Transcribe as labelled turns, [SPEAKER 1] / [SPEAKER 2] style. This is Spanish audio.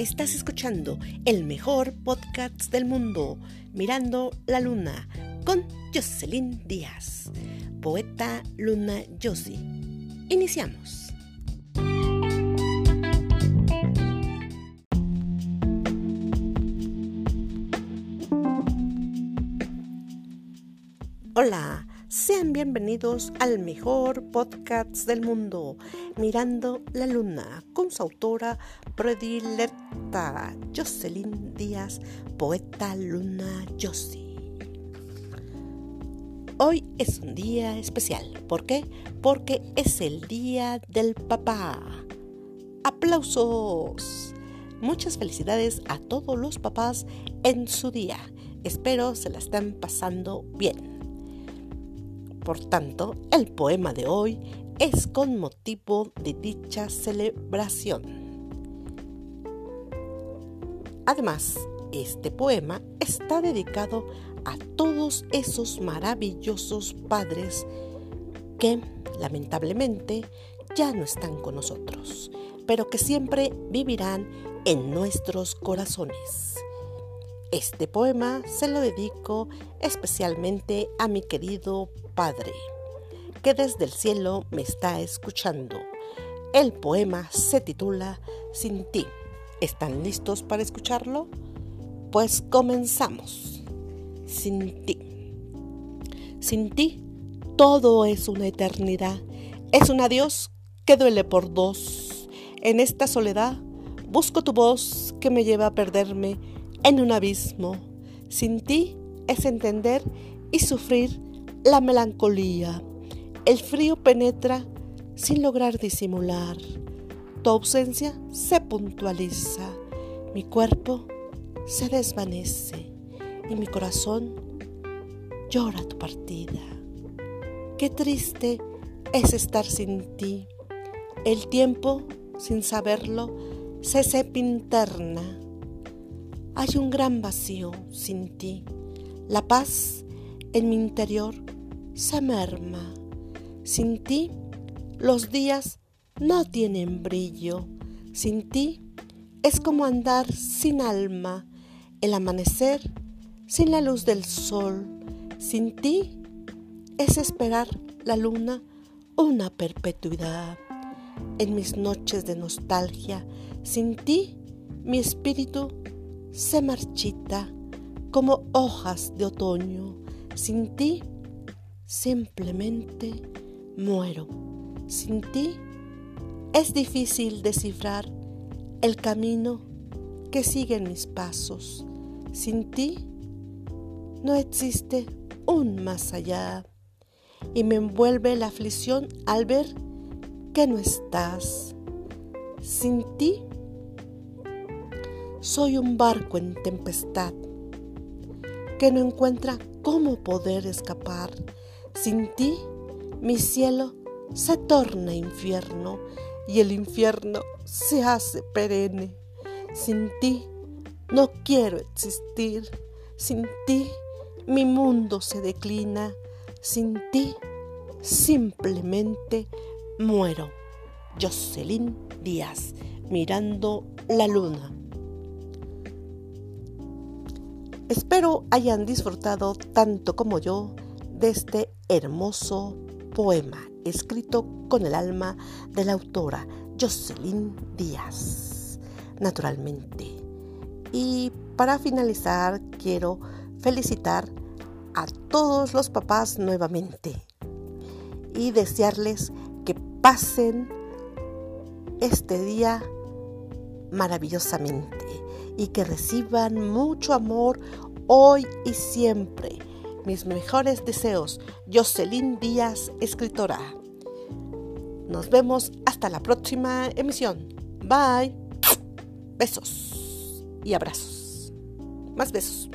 [SPEAKER 1] Estás escuchando el mejor podcast del mundo, Mirando la Luna, con Jocelyn Díaz, poeta Luna Josie. Iniciamos. Hola, sean bienvenidos al mejor podcast del mundo, Mirando la Luna, con su autora predilecta, Jocelyn Díaz, poeta Luna Josie. Hoy es un día especial. ¿Por qué? Porque es el día del papá. ¡Aplausos! Muchas felicidades a todos los papás en su día. Espero se la estén pasando bien. Por tanto, el poema de hoy es con motivo de dicha celebración. Además, este poema está dedicado a todos esos maravillosos padres que, lamentablemente, ya no están con nosotros, pero que siempre vivirán en nuestros corazones. Este poema se lo dedico especialmente a mi querido Padre, que desde el cielo me está escuchando. El poema se titula Sin ti. ¿Están listos para escucharlo? Pues comenzamos. Sin ti. Sin ti, todo es una eternidad. Es un adiós que duele por dos. En esta soledad busco tu voz que me lleva a perderme en un abismo. Sin ti es entender y sufrir la melancolía. El frío penetra sin lograr disimular. Tu ausencia se puntualiza. Mi cuerpo se desvanece y mi corazón llora tu partida. Qué triste es estar sin ti. El tiempo, sin saberlo, se sepinterna hay un gran vacío sin ti. La paz en mi interior se merma. Sin ti los días no tienen brillo. Sin ti es como andar sin alma. El amanecer sin la luz del sol. Sin ti es esperar la luna una perpetuidad. En mis noches de nostalgia, sin ti mi espíritu se marchita como hojas de otoño. Sin ti simplemente muero. Sin ti es difícil descifrar el camino que siguen mis pasos. Sin ti no existe un más allá y me envuelve la aflicción al ver que no estás. Sin ti soy un barco en tempestad que no encuentra cómo poder escapar. Sin ti, mi cielo se torna infierno y el infierno se hace perenne. Sin ti, no quiero existir. Sin ti, mi mundo se declina. Sin ti, simplemente muero. Jocelyn Díaz, mirando la luna. Espero hayan disfrutado tanto como yo de este hermoso poema escrito con el alma de la autora Jocelyn Díaz, naturalmente. Y para finalizar, quiero felicitar a todos los papás nuevamente y desearles que pasen este día maravillosamente y que reciban mucho amor hoy y siempre. Mis mejores deseos, Jocelyn Díaz, escritora. Nos vemos hasta la próxima emisión. Bye. Besos y abrazos. Más besos.